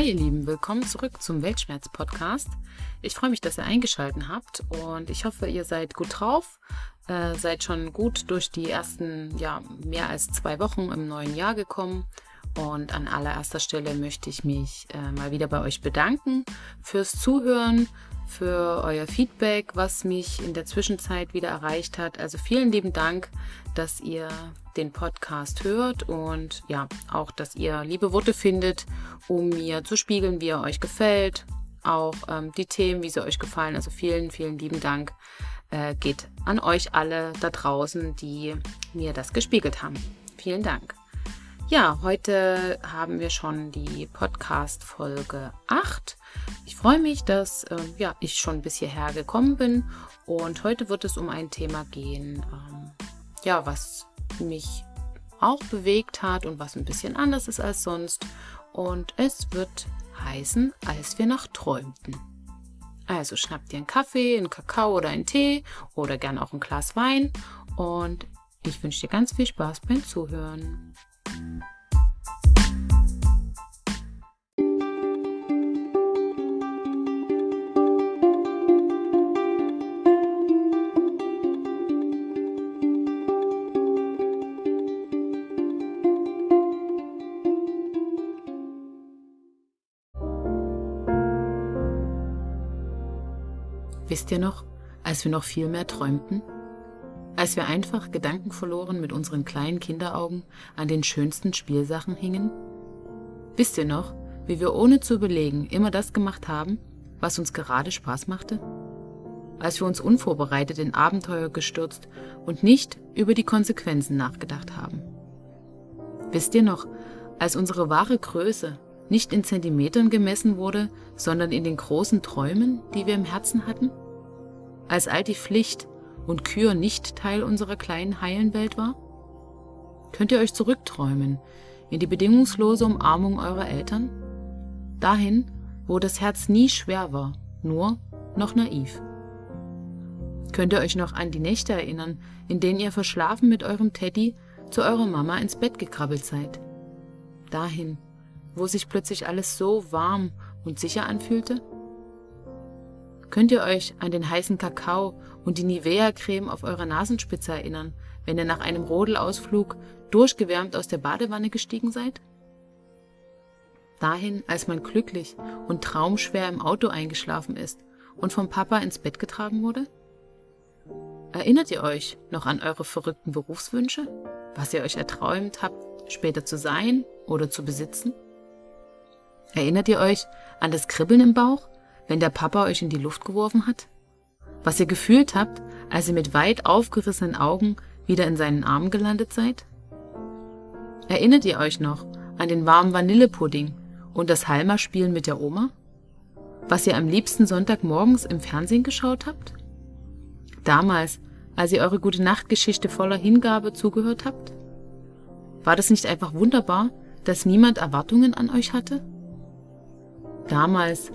Hi ihr Lieben, willkommen zurück zum Weltschmerz-Podcast. Ich freue mich, dass ihr eingeschaltet habt und ich hoffe, ihr seid gut drauf, äh, seid schon gut durch die ersten, ja, mehr als zwei Wochen im neuen Jahr gekommen. Und an allererster Stelle möchte ich mich äh, mal wieder bei euch bedanken fürs Zuhören, für euer Feedback, was mich in der Zwischenzeit wieder erreicht hat. Also vielen lieben Dank, dass ihr den Podcast hört und ja, auch, dass ihr liebe Worte findet, um mir zu spiegeln, wie er euch gefällt. Auch ähm, die Themen, wie sie euch gefallen. Also vielen, vielen lieben Dank äh, geht an euch alle da draußen, die mir das gespiegelt haben. Vielen Dank. Ja, heute haben wir schon die Podcast-Folge 8. Ich freue mich, dass äh, ja, ich schon bis hierher gekommen bin und heute wird es um ein Thema gehen, ähm, ja, was mich auch bewegt hat und was ein bisschen anders ist als sonst. Und es wird heißen, als wir noch träumten. Also schnappt ihr einen Kaffee, einen Kakao oder einen Tee oder gern auch ein Glas Wein und ich wünsche dir ganz viel Spaß beim Zuhören. Wisst ihr noch, als wir noch viel mehr träumten? Als wir einfach gedankenverloren mit unseren kleinen Kinderaugen an den schönsten Spielsachen hingen? Wisst ihr noch, wie wir ohne zu überlegen immer das gemacht haben, was uns gerade Spaß machte? Als wir uns unvorbereitet in Abenteuer gestürzt und nicht über die Konsequenzen nachgedacht haben? Wisst ihr noch, als unsere wahre Größe nicht in Zentimetern gemessen wurde, sondern in den großen Träumen, die wir im Herzen hatten? Als all die Pflicht und Kür nicht Teil unserer kleinen heilen Welt war? Könnt ihr euch zurückträumen in die bedingungslose Umarmung eurer Eltern? Dahin, wo das Herz nie schwer war, nur noch naiv. Könnt ihr euch noch an die Nächte erinnern, in denen ihr verschlafen mit eurem Teddy zu eurer Mama ins Bett gekrabbelt seid? Dahin, wo sich plötzlich alles so warm und sicher anfühlte? Könnt ihr euch an den heißen Kakao und die Nivea-Creme auf eurer Nasenspitze erinnern, wenn ihr nach einem Rodelausflug durchgewärmt aus der Badewanne gestiegen seid? Dahin, als man glücklich und traumschwer im Auto eingeschlafen ist und vom Papa ins Bett getragen wurde? Erinnert ihr euch noch an eure verrückten Berufswünsche? Was ihr euch erträumt habt, später zu sein oder zu besitzen? Erinnert ihr euch an das Kribbeln im Bauch, wenn der Papa euch in die Luft geworfen hat? Was ihr gefühlt habt, als ihr mit weit aufgerissenen Augen wieder in seinen Armen gelandet seid? Erinnert ihr euch noch an den warmen Vanillepudding und das Halma-Spielen mit der Oma? Was ihr am liebsten Sonntagmorgens im Fernsehen geschaut habt? Damals, als ihr eure gute Nachtgeschichte voller Hingabe zugehört habt? War das nicht einfach wunderbar, dass niemand Erwartungen an euch hatte? Damals,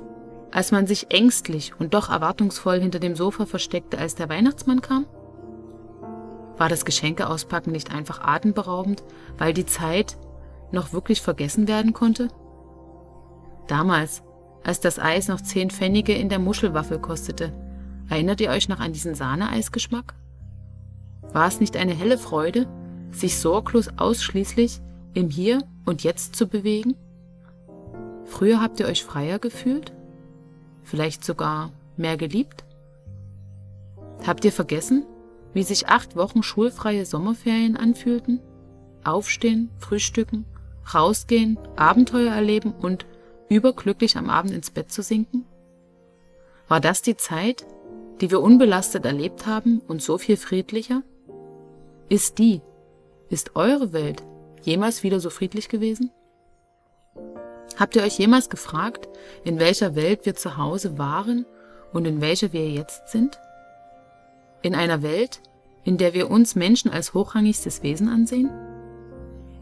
als man sich ängstlich und doch erwartungsvoll hinter dem Sofa versteckte, als der Weihnachtsmann kam? War das Geschenkeauspacken nicht einfach atemberaubend, weil die Zeit noch wirklich vergessen werden konnte? Damals, als das Eis noch zehn Pfennige in der Muschelwaffel kostete, erinnert ihr euch noch an diesen Sahneeisgeschmack? War es nicht eine helle Freude, sich sorglos ausschließlich im Hier und Jetzt zu bewegen? Früher habt ihr euch freier gefühlt? Vielleicht sogar mehr geliebt? Habt ihr vergessen, wie sich acht Wochen schulfreie Sommerferien anfühlten? Aufstehen, frühstücken, rausgehen, Abenteuer erleben und überglücklich am Abend ins Bett zu sinken? War das die Zeit, die wir unbelastet erlebt haben und so viel friedlicher? Ist die, ist eure Welt jemals wieder so friedlich gewesen? Habt ihr euch jemals gefragt, in welcher Welt wir zu Hause waren und in welcher wir jetzt sind? In einer Welt, in der wir uns Menschen als hochrangigstes Wesen ansehen?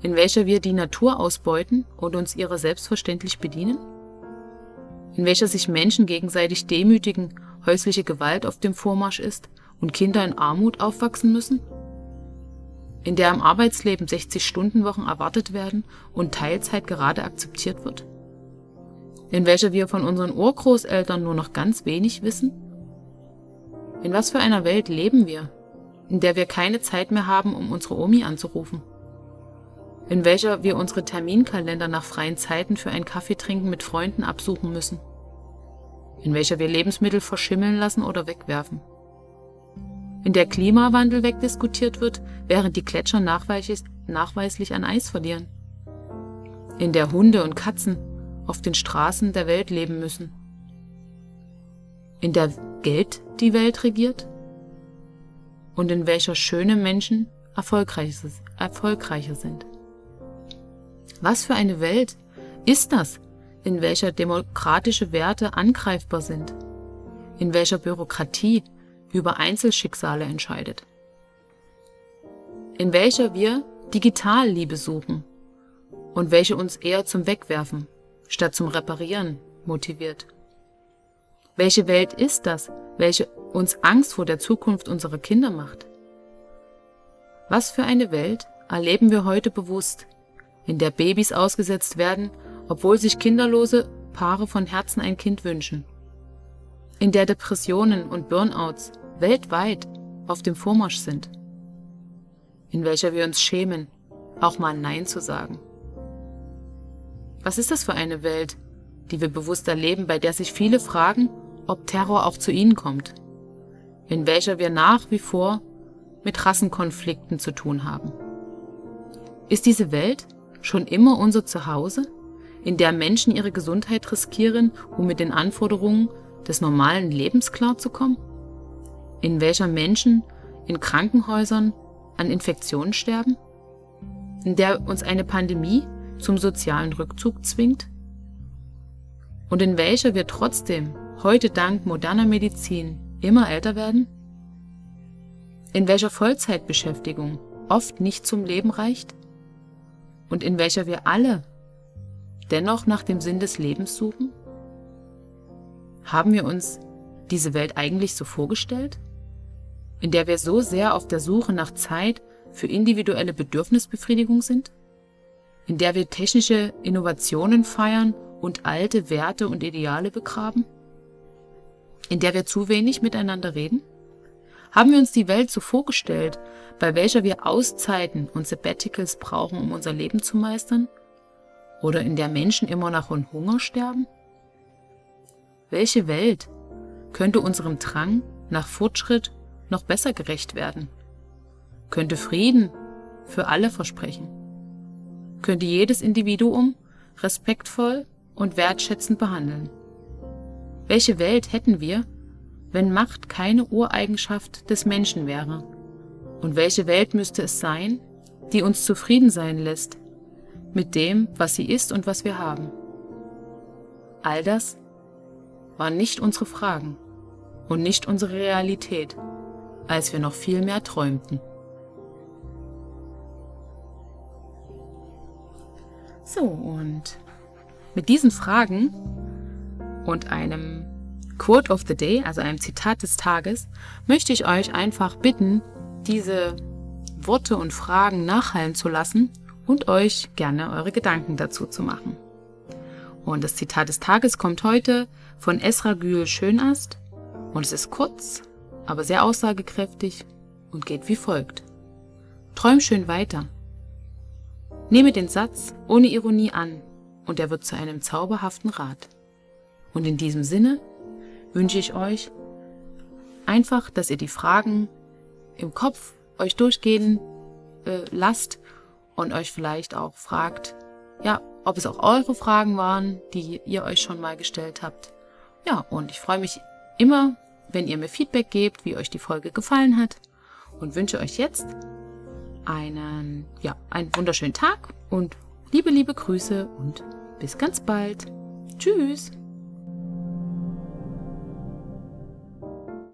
In welcher wir die Natur ausbeuten und uns ihrer selbstverständlich bedienen? In welcher sich Menschen gegenseitig demütigen, häusliche Gewalt auf dem Vormarsch ist und Kinder in Armut aufwachsen müssen? In der im Arbeitsleben 60-Stunden-Wochen erwartet werden und Teilzeit gerade akzeptiert wird? in welcher wir von unseren Urgroßeltern nur noch ganz wenig wissen? In was für einer Welt leben wir, in der wir keine Zeit mehr haben, um unsere Omi anzurufen? In welcher wir unsere Terminkalender nach freien Zeiten für ein Kaffeetrinken mit Freunden absuchen müssen? In welcher wir Lebensmittel verschimmeln lassen oder wegwerfen? In der Klimawandel wegdiskutiert wird, während die Gletscher nachweislich an Eis verlieren? In der Hunde und Katzen auf den Straßen der Welt leben müssen. In der Geld die Welt regiert? Und in welcher schöne Menschen erfolgreicher sind. Was für eine Welt ist das, in welcher demokratische Werte angreifbar sind, in welcher Bürokratie über Einzelschicksale entscheidet, in welcher wir Digitalliebe suchen und welche uns eher zum Wegwerfen statt zum Reparieren motiviert. Welche Welt ist das, welche uns Angst vor der Zukunft unserer Kinder macht? Was für eine Welt erleben wir heute bewusst, in der Babys ausgesetzt werden, obwohl sich kinderlose Paare von Herzen ein Kind wünschen? In der Depressionen und Burnouts weltweit auf dem Vormarsch sind? In welcher wir uns schämen, auch mal Nein zu sagen? Was ist das für eine Welt, die wir bewusst erleben, bei der sich viele fragen, ob Terror auch zu ihnen kommt? In welcher wir nach wie vor mit Rassenkonflikten zu tun haben? Ist diese Welt schon immer unser Zuhause, in der Menschen ihre Gesundheit riskieren, um mit den Anforderungen des normalen Lebens klarzukommen? In welcher Menschen in Krankenhäusern an Infektionen sterben? In der uns eine Pandemie zum sozialen Rückzug zwingt? Und in welcher wir trotzdem heute dank moderner Medizin immer älter werden? In welcher Vollzeitbeschäftigung oft nicht zum Leben reicht? Und in welcher wir alle dennoch nach dem Sinn des Lebens suchen? Haben wir uns diese Welt eigentlich so vorgestellt? In der wir so sehr auf der Suche nach Zeit für individuelle Bedürfnisbefriedigung sind? in der wir technische Innovationen feiern und alte Werte und Ideale begraben? In der wir zu wenig miteinander reden? Haben wir uns die Welt so vorgestellt, bei welcher wir Auszeiten und Sabbaticals brauchen, um unser Leben zu meistern? Oder in der Menschen immer nach Hunger sterben? Welche Welt könnte unserem Drang nach Fortschritt noch besser gerecht werden? Könnte Frieden für alle versprechen? könnte jedes Individuum respektvoll und wertschätzend behandeln. Welche Welt hätten wir, wenn Macht keine Ureigenschaft des Menschen wäre? Und welche Welt müsste es sein, die uns zufrieden sein lässt mit dem, was sie ist und was wir haben? All das waren nicht unsere Fragen und nicht unsere Realität, als wir noch viel mehr träumten. So, und mit diesen Fragen und einem Quote of the Day, also einem Zitat des Tages, möchte ich euch einfach bitten, diese Worte und Fragen nachhallen zu lassen und euch gerne eure Gedanken dazu zu machen. Und das Zitat des Tages kommt heute von Esra Gül Schönast und es ist kurz, aber sehr aussagekräftig und geht wie folgt. Träum schön weiter. Nehme den Satz ohne Ironie an und er wird zu einem zauberhaften Rat. Und in diesem Sinne wünsche ich euch einfach, dass ihr die Fragen im Kopf euch durchgehen äh, lasst und euch vielleicht auch fragt, ja, ob es auch eure Fragen waren, die ihr euch schon mal gestellt habt. Ja, und ich freue mich immer, wenn ihr mir Feedback gebt, wie euch die Folge gefallen hat und wünsche euch jetzt einen, ja, einen wunderschönen Tag und liebe, liebe Grüße und bis ganz bald. Tschüss.